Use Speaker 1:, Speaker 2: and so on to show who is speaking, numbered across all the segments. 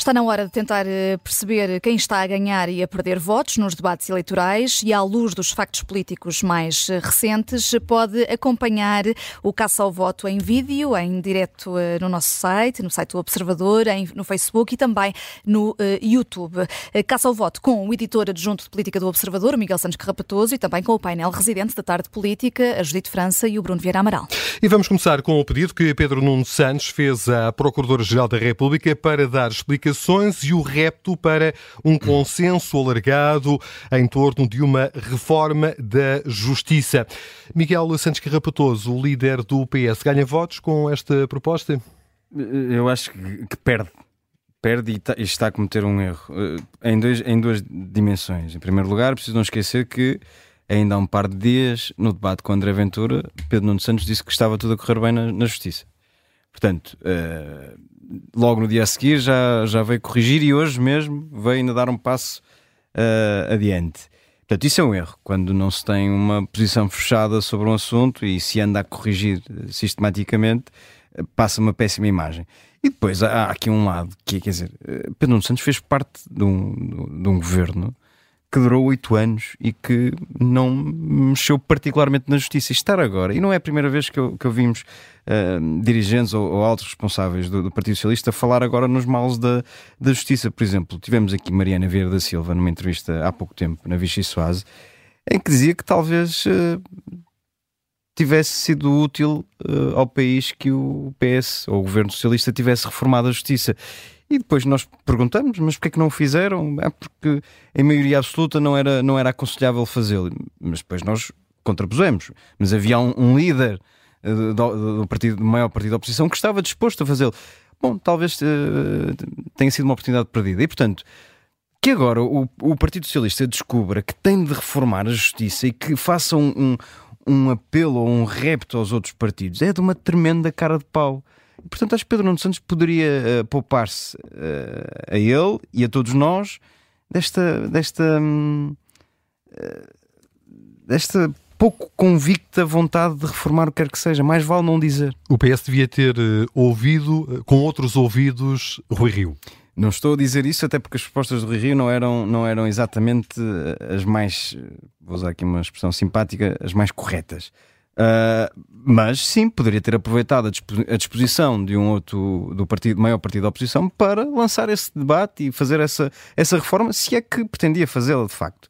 Speaker 1: Está na hora de tentar eh, perceber quem está a ganhar e a perder votos nos debates eleitorais e, à luz dos factos políticos mais eh, recentes, pode acompanhar o caça ao voto em vídeo, em direto eh, no nosso site, no site do Observador, no Facebook e também no YouTube. Caça ao voto com o editor adjunto de política do Observador, Miguel Santos Carrapatoso, e também com o painel residente da tarde política, a Judite França e o Bruno Vieira Amaral.
Speaker 2: E vamos começar com o pedido que Pedro Nuno Santos fez à Procuradora-Geral da República para dar explicações e o repto para um consenso alargado em torno de uma reforma da justiça. Miguel Santos Carrapatoso, o líder do PS, ganha votos com esta proposta?
Speaker 3: Eu acho que perde. Perde e está a cometer um erro eh, em, dois, em duas dimensões. Em primeiro lugar, preciso não esquecer que ainda há um par de dias, no debate com André Ventura, Pedro Nuno Santos disse que estava tudo a correr bem na, na Justiça. Portanto, uh, logo no dia a seguir já, já veio corrigir e hoje mesmo veio ainda dar um passo uh, adiante. Portanto, isso é um erro, quando não se tem uma posição fechada sobre um assunto e se anda a corrigir sistematicamente, passa uma péssima imagem. E depois há, aqui um lado que é, quer dizer, Pedro Santos fez parte de um, de um governo que durou oito anos e que não mexeu particularmente na justiça. E estar agora, e não é a primeira vez que, eu, que ouvimos uh, dirigentes ou, ou, altos responsáveis do, do, Partido Socialista falar agora nos males da, da justiça. Por exemplo, tivemos aqui Mariana Vieira da Silva numa entrevista há pouco tempo na Vichy Soase, em que dizia que talvez uh, tivesse sido útil uh, ao país que o PS ou o governo socialista tivesse reformado a justiça. E depois nós perguntamos, mas porquê é que não o fizeram? É porque em maioria absoluta não era, não era aconselhável fazê-lo. Mas depois nós contrapusemos. Mas havia um, um líder uh, do, do, partido, do maior partido da oposição que estava disposto a fazê-lo. Bom, talvez uh, tenha sido uma oportunidade perdida. E portanto, que agora o, o, Partido Socialista descubra que tem de reformar a justiça e que faça um, um, um apelo ou um repto aos outros partidos é de uma tremenda cara de pau. Portanto, acho que Pedro Nuno Santos poderia uh, poupar-se uh, a ele e a todos nós desta, desta, uh, desta pouco convicta vontade de reformar o que quer que seja. Mais vale não dizer.
Speaker 2: O PS devia ter ouvido, com outros ouvidos, Rui Rio.
Speaker 3: Não estou a dizer isso até porque as propostas do Rui Rio não eram, não eram exatamente as mais, vou usar aqui uma expressão simpática, as mais corretas. Uh, mas sim, poderia ter aproveitado a, disposição de um outro do partido, maior partido da oposição para lançar esse debate e fazer essa, essa reforma, se é que pretendia fazê-la de facto.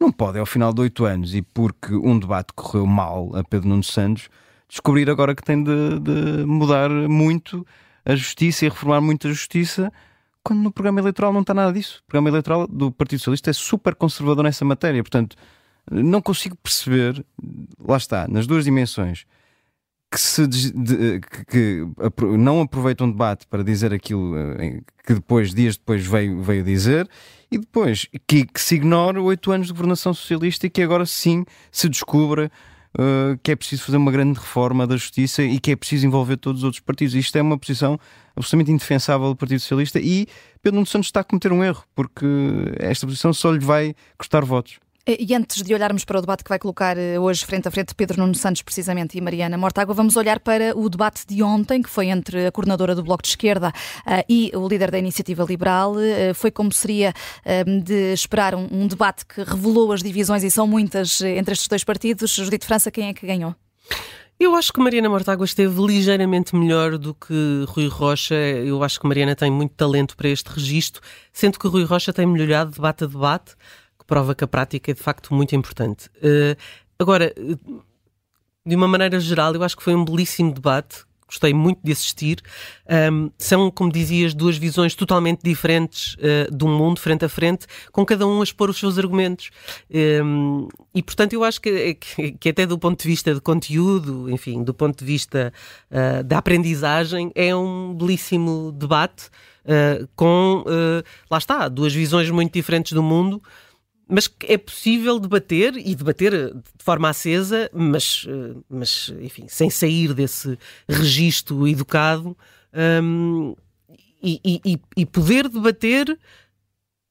Speaker 3: Não pode, ao final de oito anos, e porque um debate correu mal a Pedro Nuno Santos, descobrir agora que tem de, de mudar muito a justiça e reformar muito a justiça, quando no programa eleitoral não está nada disso. O programa eleitoral do Partido Socialista é super conservador nessa matéria, portanto não consigo perceber, lá está, nas duas dimensões, que, se de, que, que, não aproveita um debate para dizer aquilo eh, que depois, dias depois, veio, veio dizer, e depois que, que se ignora oito anos de governação socialista e que agora sim se descubra uh, que é preciso fazer uma grande reforma da justiça e que é preciso envolver todos os outros partidos. Isto é uma posição absolutamente indefensável do Partido Socialista e Pedro Nuno Santos está a cometer um erro, porque esta posição só lhe vai custar votos.
Speaker 1: E antes de olharmos para o debate que vai colocar eh, hoje frente a frente Pedro Nuno Santos, precisamente, e Mariana Mortágua, vamos olhar para o debate de ontem, que foi entre a coordenadora do Bloco de Esquerda uh, e o líder da Iniciativa Liberal. Foi como seria de esperar um, um, debate que revelou as divisões, e são muitas, entre estes dois partidos. Judito França, quem é que ganhou?
Speaker 4: Eu acho que Mariana Mortágua esteve ligeiramente melhor do que Rui Rocha. Eu acho que Mariana tem muito talento para este registro, sendo que Rui Rocha tem melhorado debate a debate que prova que a prática é de facto muito importante. Uh, agora, de uma maneira geral, eu acho que foi um belíssimo debate. Gostei muito de assistir. Um, são, como dizias, duas visões totalmente diferentes uh, do mundo, frente a frente, com cada um a expor os seus argumentos. Um, e, portanto, eu acho que, que, que, até do ponto de vista de conteúdo, enfim, do ponto de vista uh, da aprendizagem, é um belíssimo debate uh, com, lá está, duas visões muito diferentes do mundo mas é possível debater e debater eh, de forma acesa, mas, eh, mas enfim, sem sair desse registro educado um, e, e, e, poder debater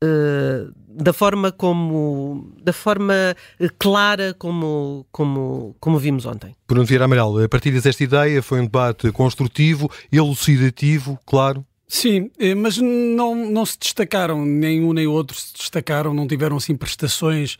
Speaker 4: uh, da forma como da forma clara como, como, como vimos ontem.
Speaker 2: Bruno Vieira Amaral, a partir desta ideia foi um debate construtivo, elucidativo, claro,
Speaker 5: Sim, eh, mas não, não se destacaram, nem um nem outro se destacaram, não tiveram assim prestações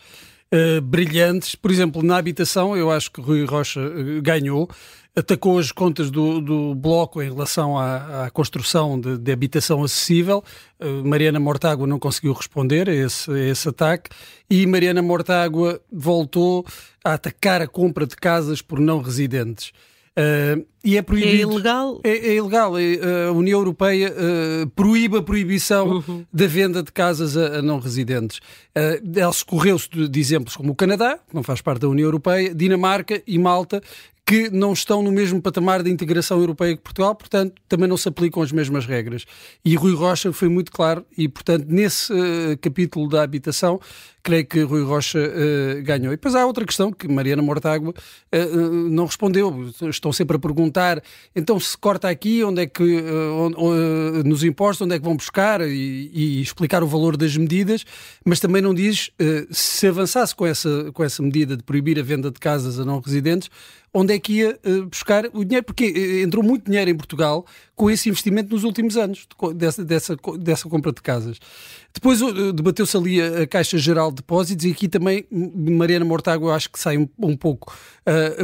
Speaker 5: uh, brilhantes. Por exemplo, na habitação, eu acho que Rui Rocha uh, ganhou, atacou as contas do, do Bloco em relação à, à construção de, de, habitação acessível. Uh, Mariana Mortágua não conseguiu responder a esse, a esse ataque e Mariana Mortágua voltou a atacar a compra de casas por não residentes.
Speaker 4: Uh, e é proibido. É ilegal?
Speaker 5: É, é ilegal. É, a União Europeia uh, proíbe a proibição uhum. da venda de casas a, a não residentes. Uh, ela escorreu-se de, de, exemplos como o Canadá, que não faz parte da União Europeia, Dinamarca e Malta, que não estão no mesmo patamar de integração europeia que Portugal, portanto, também não se aplicam as mesmas regras. E Rui Rocha foi muito claro, e, portanto, nesse uh, capítulo da habitação, creio que Rui Rocha uh, ganhou. E depois há outra questão que Mariana Mortágua uh, não respondeu. Estão sempre a perguntar, então se corta aqui, onde é que, onde, nos impostos, onde é que vão buscar e, e, explicar o valor das medidas, mas também não diz se avançasse com essa, com essa medida de proibir a venda de casas a não residentes, onde é que ia uh, buscar o dinheiro, porque uh, entrou muito dinheiro em Portugal com esse investimento nos últimos anos, dessa, dessa, dessa compra de casas. Depois uh, debateu-se ali a, Caixa Geral de Depósitos e aqui também Mariana Mortágua acho que sai um, um pouco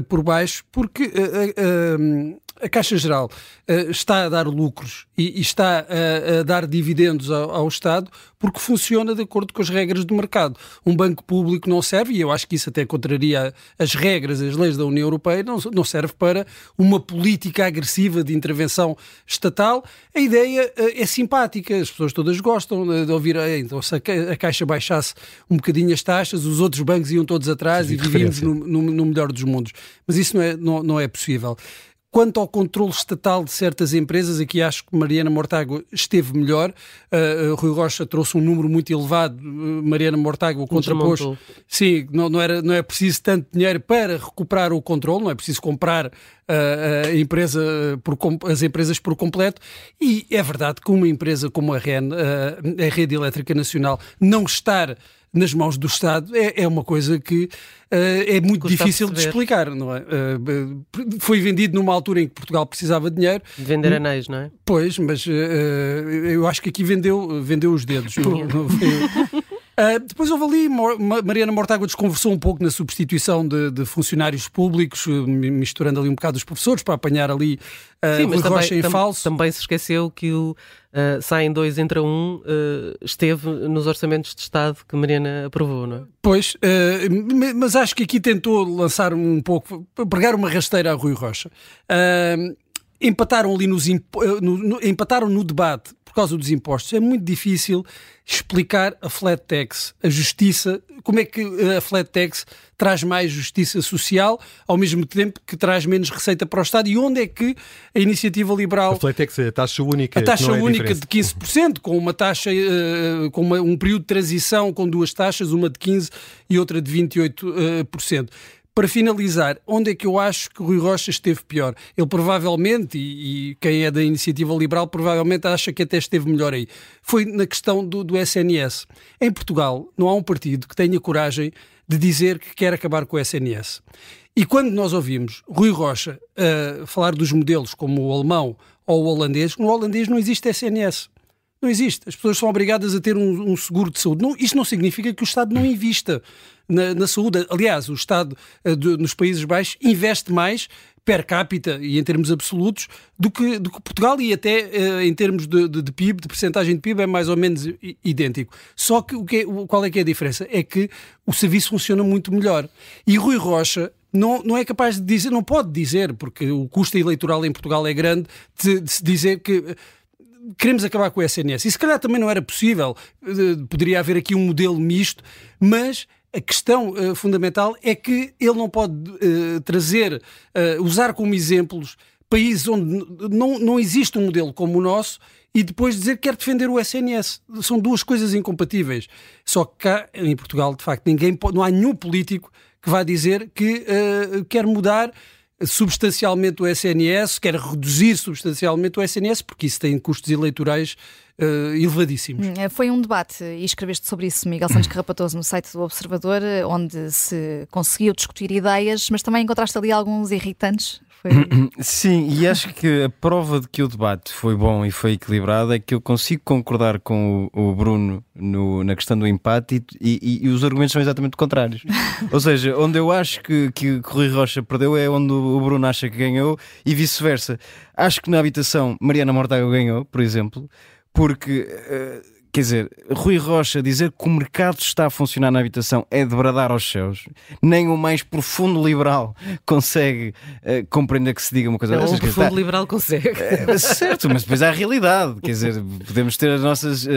Speaker 5: por baixo, porque a Caixa Geral uh, está a dar lucros e, e está a, a, dar dividendos ao, ao, Estado porque funciona de acordo com as regras do mercado. Um banco público não serve, e eu acho que isso até contraria as regras, as leis da União Europeia, não, não serve para uma política agressiva de intervenção estatal. A ideia uh, é simpática, as pessoas todas gostam de ouvir, então se a, Caixa baixasse um bocadinho as taxas, os outros bancos iam todos atrás Sim, e vivíamos no, no, no melhor dos mundos. Mas isso não é, não, não é possível. Quanto ao controle estatal de certas empresas, aqui acho que Mariana Mortágua esteve melhor. Uh, Rui Rocha trouxe um número muito elevado. Uh, Mariana Mortágua contrapôs. Sim, não, não, era, não é preciso tanto dinheiro para recuperar o controle, não é preciso comprar a empresa por, as empresas por completo. E é verdade que uma empresa como a REN, a Rede Elétrica Nacional, não estar nas mãos do Estado é, é uma coisa que uh, é muito Custa difícil de explicar, não é? Uh, foi vendido numa altura em que Portugal precisava de dinheiro.
Speaker 4: De vender anéis, não é?
Speaker 5: Pois, mas uh, eu acho que aqui vendeu, vendeu os dedos. foi... Uh, depois houve ali, Mariana Mortágua desconversou um pouco na substituição de, de, funcionários públicos, misturando ali um bocado os professores para apanhar ali uh, Sim, mas também, Rocha em tam, falso.
Speaker 4: Também se esqueceu que o uh, saem dois entra um uh, esteve nos orçamentos de Estado que Mariana aprovou, não é?
Speaker 5: Pois, uh, mas acho que aqui tentou lançar um pouco, pregar uma rasteira a Rui Rocha. empataram ali nos no, no, empataram no debate causa dos impostos. É muito difícil explicar a flat tax, a justiça, como é que a flat tax traz mais justiça social, ao mesmo tempo que traz menos receita para o Estado, e onde é que a iniciativa liberal...
Speaker 2: A flat tax é a taxa única.
Speaker 5: A taxa
Speaker 2: é
Speaker 5: única de 15%, com uma taxa, uh, com uma, um período de transição com duas taxas, uma de 15% e outra de 28%. Para finalizar, onde é que eu acho que o Rui Rocha esteve pior? Ele provavelmente, e, e, quem é da iniciativa liberal, provavelmente acha que até esteve melhor aí. Foi na questão do, do SNS. Em Portugal, não há um partido que tenha coragem de dizer que quer acabar com o SNS. E quando nós ouvimos Rui Rocha uh, falar dos modelos como o alemão ou o holandês, no holandês não existe SNS. Não existe. As pessoas são obrigadas a ter um, um seguro de saúde. Não, isto não significa que o Estado não invista na, na saúde. Aliás, o Estado uh, de, nos Países Baixos investe mais per capita e em termos absolutos do que, do que Portugal e até uh, em termos de, de, de, PIB, de percentagem de PIB é mais ou menos idêntico. Só que, o que é, qual é que é a diferença? É que o serviço funciona muito melhor. E Rui Rocha não, não é capaz de dizer, não pode dizer, porque o custo eleitoral em Portugal é grande, de, de se dizer que queremos acabar com o SNS. E se calhar também não era possível, eh, poderia haver aqui um modelo misto, mas a questão uh, fundamental é que ele não pode uh, trazer, uh, usar como exemplos países onde não, não existe um modelo como o nosso e depois dizer que quer defender o SNS. São duas coisas incompatíveis. Só que cá, em Portugal, de facto, ninguém pode, não há nenhum político que vá dizer que quer mudar substancialmente o SNS, quer reduzir substancialmente o SNS, porque isso tem custos eleitorais uh, elevadíssimos.
Speaker 1: Hum, foi um debate, e escreveste sobre isso, Miguel Santos Carrapatoso, no site do Observador, onde se conseguiu discutir ideias, mas também encontraste ali alguns irritantes foi...
Speaker 3: Sim, e acho que a prova de que o debate foi bom e foi equilibrado é que eu consigo concordar com o, o Bruno no, na questão do empate e, e, e, os argumentos são exatamente contrários. Ou seja, onde eu acho que, que, que Rui Rocha perdeu é onde o Bruno acha que ganhou e vice-versa. Acho que na habitação Mariana Mortágua ganhou, por exemplo, porque. Uh, Quer dizer, Rui Rocha dizer que o mercado está a funcionar na habitação é de bradar aos céus. Nem o mais profundo liberal consegue uh, compreender que se diga uma coisa
Speaker 4: dessas.
Speaker 3: Um
Speaker 4: profundo está... liberal consegue.
Speaker 3: É, certo, mas depois há a realidade. Quer dizer, podemos ter as nossas uh,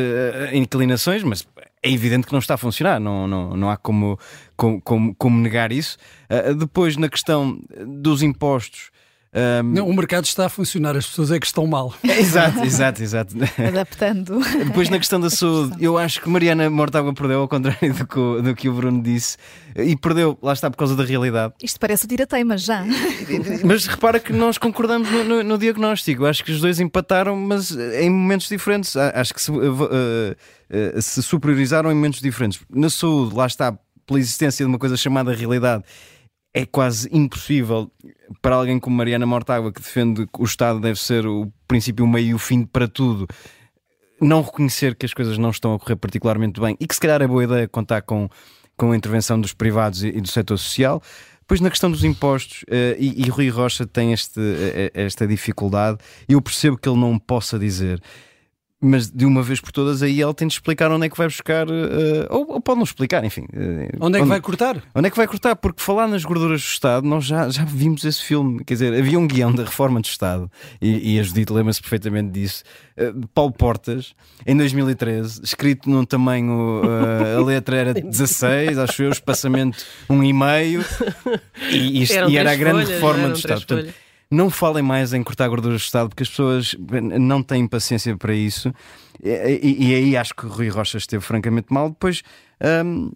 Speaker 3: inclinações, mas é evidente que não está a funcionar. Não, não, não há como, como, como negar isso. Uh, depois, na questão dos impostos.
Speaker 5: Um... Não, o mercado está a funcionar, as pessoas é que estão mal.
Speaker 3: exato, exato, exato.
Speaker 1: Adaptando.
Speaker 3: Depois, na questão da saúde, eu acho que Mariana Mortágua perdeu, ao contrário do que, do que o Bruno disse, e perdeu, lá está, por causa da realidade.
Speaker 1: Isto parece o tira-teima já.
Speaker 3: Mas repara que nós concordamos no, no, no, diagnóstico. Acho que os dois empataram, mas em momentos diferentes. Acho que se, uh, uh, se superiorizaram em momentos diferentes. Na saúde, lá está, pela existência de uma coisa chamada realidade é quase impossível para alguém como Mariana Mortágua, que defende que o Estado deve ser o princípio, o meio e o fim para tudo, não reconhecer que as coisas não estão a correr particularmente bem e que se calhar é boa ideia contar com, com a intervenção dos privados e, do setor social. Depois, na questão dos impostos, uh, e, e Rui Rocha tem este, uh, esta dificuldade, eu percebo que ele não possa dizer mas de uma vez por todas aí ele tem de explicar onde é que vai buscar, uh, ou, ou, pode não explicar, enfim.
Speaker 5: Uh, onde é que vai cortar?
Speaker 3: Onde é que vai cortar? Porque falar nas gorduras do Estado, nós já, já vimos esse filme, quer dizer, havia um guião da reforma do Estado, e, e a Judite lembra-se perfeitamente disso, uh, Paulo Portas, em 2013, escrito num tamanho, a letra era 16, acho eu, espaçamento 1,5, e, e, e era a grande folhas, reforma do Estado. Portanto, não falem mais em cortar gorduras de Estado porque as pessoas não têm paciência para isso. E, e, aí acho que o Rui Rocha esteve francamente mal. Depois. Hum,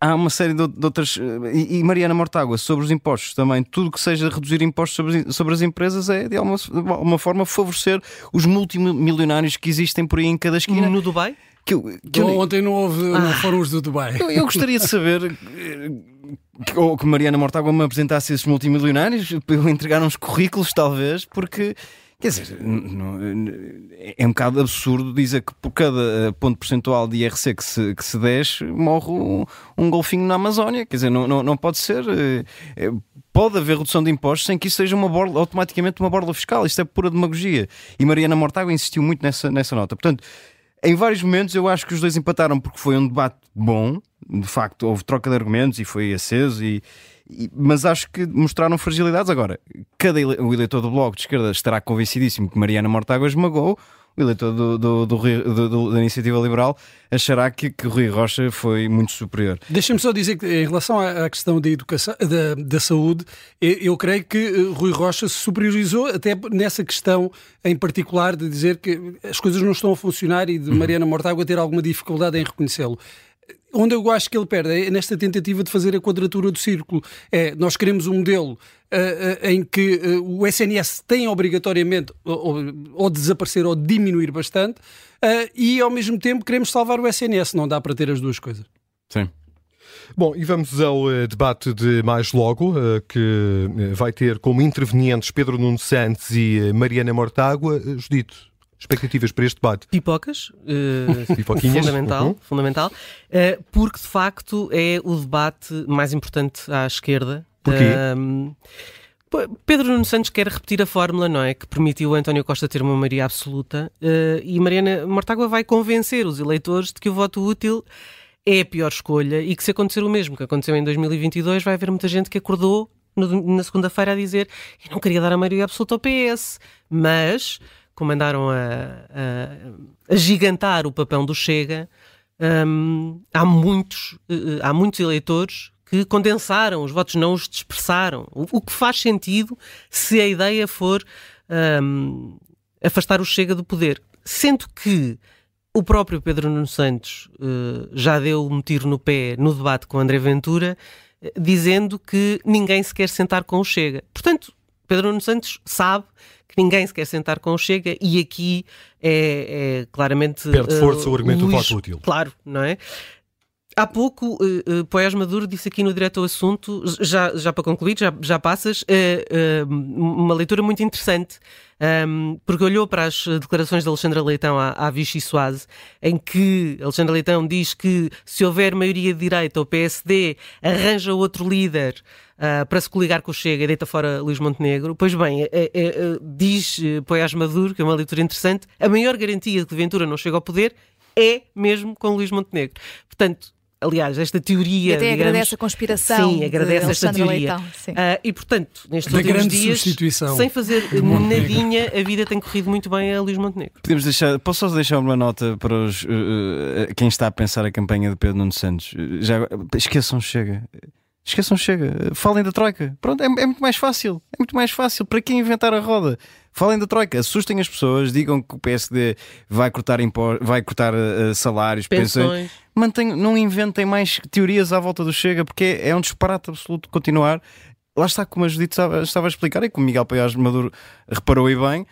Speaker 3: há uma série de, de outras. E, e, Mariana Mortágua, sobre os impostos também, tudo que seja reduzir impostos sobre, sobre as empresas é de alguma forma favorecer os multimilionários que existem por aí em cada esquina.
Speaker 4: No Dubai?
Speaker 5: Que, eu, que eu, ontem não houve ah. não foram os do Dubai.
Speaker 3: Eu, eu gostaria de saber eh, que, ou que Mariana Mortágua me apresentasse esses multimilionários para eu entregar uns currículos, talvez, porque. Quer dizer, não, é um bocado absurdo dizer que por cada eh, ponto percentual de IRC que se, que se desce, morre um, um golfinho na Amazónia. Quer dizer, não, não, não pode ser. É, pode haver redução de impostos sem que isso seja uma borla, automaticamente uma borla fiscal. Isto é pura demagogia. E Mariana Mortágua insistiu muito nessa, nessa nota. Portanto, em vários momentos eu acho que os dois empataram porque foi um debate bom, de facto houve troca de argumentos e foi aceso e, e mas acho que mostraram fragilidades. Agora, cada ele, o eleitor do Bloco de Esquerda estará convencidíssimo que Mariana Mortágua esmagou o eleitor do, do, do, do, da Iniciativa Liberal achará que, que Rui Rocha foi muito superior.
Speaker 5: Deixa-me só dizer que, em relação à, questão da educação, da, da saúde, eu, eu, creio que eh, Rui Rocha se superiorizou até nessa questão em particular de dizer que as coisas não estão a funcionar e de uhum. Mariana Mortágua ter alguma dificuldade em reconhecê-lo onde eu acho que ele perde é nesta tentativa de fazer a quadratura do círculo. É, nós queremos um modelo uh, uh, em que uh, o SNS tem obrigatoriamente ou, ou, desaparecer ou diminuir bastante e ao mesmo tempo queremos salvar o SNS. Não dá para ter as duas coisas.
Speaker 3: Sim.
Speaker 2: Bom, e vamos ao debate de mais logo, que vai ter como intervenientes Pedro Nuno Santos e Mariana Mortágua. Judito, expectativas para este debate?
Speaker 4: Pipocas, uh, fundamental, uhum. fundamental uh, porque de facto é o debate mais importante à esquerda.
Speaker 2: Porquê?
Speaker 4: Pedro Nuno Santos quer repetir a fórmula, não é? Que permitiu António Costa ter uma maioria absoluta uh, e Mariana Mortágua vai convencer os eleitores de que o voto útil é a pior escolha e que se acontecer o mesmo que aconteceu em 2022 vai haver muita gente que acordou no, na segunda-feira a dizer eu não queria dar a maioria absoluta ao PS, mas como andaram a, a, a gigantar o papel do Chega, um, há, muitos, uh, há muitos eleitores que condensaram, os votos não os dispersaram. O, o que faz sentido se a ideia for um, afastar o Chega do poder. Sendo que o próprio Pedro Nuno Santos uh, já deu um tiro no pé no debate com André Ventura, dizendo que ninguém se quer sentar com o Chega. Portanto, Pedro Nuno Santos sabe que ninguém se quer sentar com o Chega e aqui é, é claramente.
Speaker 2: Perde força uh, o argumento
Speaker 4: Luís,
Speaker 2: do voto útil.
Speaker 4: Claro, não é? Há pouco, uh, uh, Maduro disse aqui no direto ao assunto, já, já para concluir, já, já passas, uh, uma leitura muito interessante, um, ehm, porque olhou para as declarações de Alexandra Leitão à, à Vichy Soase, em que Alexandra Leitão diz que se houver maioria de direita, o PSD arranja outro líder uh, para se coligar com o Chega e deita fora Luís Montenegro. Pois bem, diz Poiás Maduro, que é uma leitura interessante, a maior garantia de que Ventura não chega ao poder é mesmo com Luís Montenegro. Portanto, aliás, esta teoria.
Speaker 1: E até
Speaker 4: digamos,
Speaker 1: agradece a conspiração.
Speaker 4: Sim, agradece esta teoria.
Speaker 1: Leitão,
Speaker 4: uh, e portanto, nestes
Speaker 5: da
Speaker 4: últimos dias,
Speaker 5: substituição.
Speaker 4: sem fazer nadinha, a vida tem corrido muito bem a Luís Montenegro.
Speaker 3: Podemos deixar, posso só deixar uma nota para os, uh, quem está a pensar a campanha de Pedro Nuno Santos? Já, esqueçam, chega. Esqueçam, chega. Falem da Troika. Pronto, é, é, muito mais fácil. É muito mais fácil. Para quem inventar a roda? Falem da Troika. Assustem as pessoas. Digam que o PSD vai cortar, impor, vai cortar uh, salários, pensões. pensões. Mantenham, não inventem mais teorias à volta do Chega, porque é, é um disparate absoluto continuar. Lá está, como a Judite estava, estava a explicar e como Miguel Paiás Maduro reparou e bem.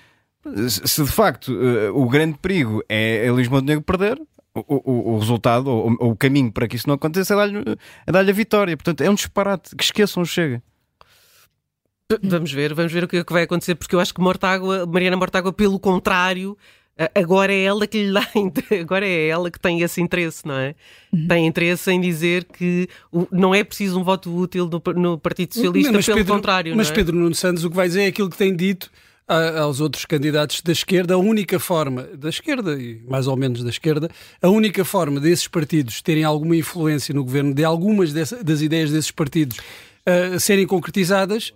Speaker 3: Se de facto uh, o grande perigo é, é Luís Montenegro perder, o, o, o, resultado, ou o, o, caminho para que isso não aconteça é dar-lhe é dar a vitória. Portanto, é um disparate. Que esqueçam, chega.
Speaker 4: Vamos ver, vamos ver o que, é que vai acontecer, porque eu acho que Mortágua, Mariana Mortágua, pelo contrário, agora é ela que lhe dá, agora é ela que tem esse interesse, não é? Uhum. Tem interesse em dizer que não é preciso um voto útil no, no Partido Socialista, mas pelo
Speaker 5: Pedro,
Speaker 4: contrário.
Speaker 5: Mas
Speaker 4: é?
Speaker 5: Pedro Nuno Santos o que vai dizer é aquilo que tem dito aos outros candidatos da esquerda, a única forma, da esquerda e mais ou menos da esquerda, a única forma desses partidos terem alguma influência no governo, de algumas das ideias desses partidos uh, serem concretizadas,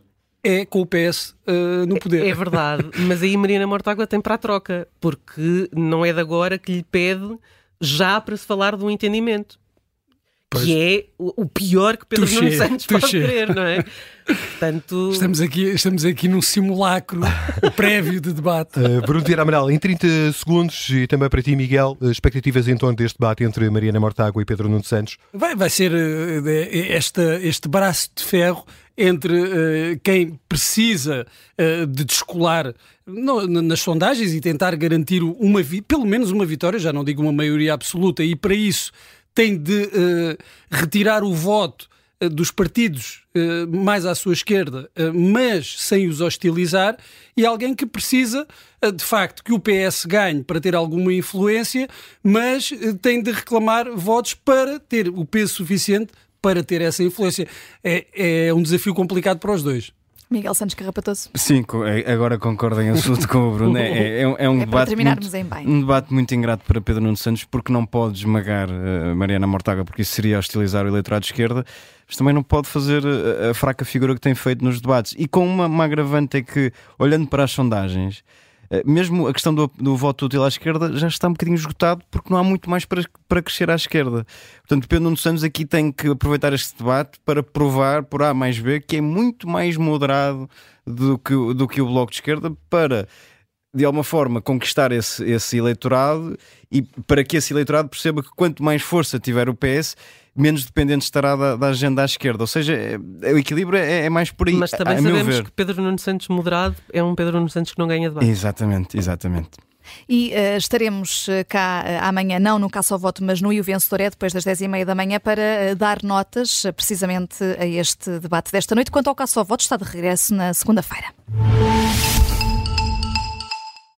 Speaker 5: é com o PS uh, eh, no poder.
Speaker 4: É, é verdade, mas aí Marina Mortágua tem para a troca, porque não é de agora que lhe pede já para se falar de um entendimento. Pois. Que é o pior que Pedro Nuno Santos pode querer, não é? Portanto...
Speaker 5: Estamos aqui, estamos aqui num simulacro prévio de debate.
Speaker 2: Uh, Bruno Vieira Amaral, em 30 segundos, e também para ti, Miguel, eh, expectativas em torno deste debate entre Mariana Mortágua e Pedro Nuno Santos?
Speaker 5: Vai, vai ser uh, esta, este braço de ferro entre uh, quem precisa uh, de descolar no, nas sondagens e tentar garantir uma pelo menos uma vitória, já não digo uma maioria absoluta, e para isso tem de uh, retirar o voto dos partidos mais à sua esquerda, mas sem os hostilizar, e alguém que precisa, de facto, que o PS ganhe para ter alguma influência, mas tem de reclamar votos para ter o peso suficiente para ter essa influência. É, é um desafio complicado para os dois.
Speaker 1: Miguel Santos Carrapatoso.
Speaker 3: Sim, é, agora concordo em absoluto com o Bruno. É, é, é um, é um é debate muito, um debate muito ingrato para Pedro Nuno Santos, porque não pode esmagar uh, Mariana Mortaga, porque isso seria hostilizar o eleitorado de esquerda, mas também não pode fazer a, eh, a fraca figura que tem feito nos debates. E com uma, uma agravante é que, olhando para as sondagens, mesmo a questão do, do, voto útil à esquerda já está um bocadinho esgotado porque não há muito mais para, para crescer à esquerda. Portanto, Pedro Nuno Santos aqui tem que aproveitar este debate para provar por A mais B que é muito mais moderado do que, do que o Bloco de Esquerda para de alguma forma conquistar esse, esse eleitorado e para que esse eleitorado perceba que quanto mais força tiver o PS, menos dependente estará da, da agenda à esquerda. Ou seja, é, o equilíbrio é, é, mais por aí.
Speaker 4: Mas também
Speaker 3: a, a
Speaker 4: sabemos que Pedro Nuno Santos moderado é um Pedro Nuno Santos que não ganha debate.
Speaker 3: Exatamente, exatamente.
Speaker 1: E uh, estaremos eh, cá uh, amanhã, não no Caça ao Voto, mas no E o Vencedor é depois das 10h30 da manhã, para uh, dar notas precisamente a este debate desta noite. Quanto ao Caça ao Voto, está de regresso na segunda-feira.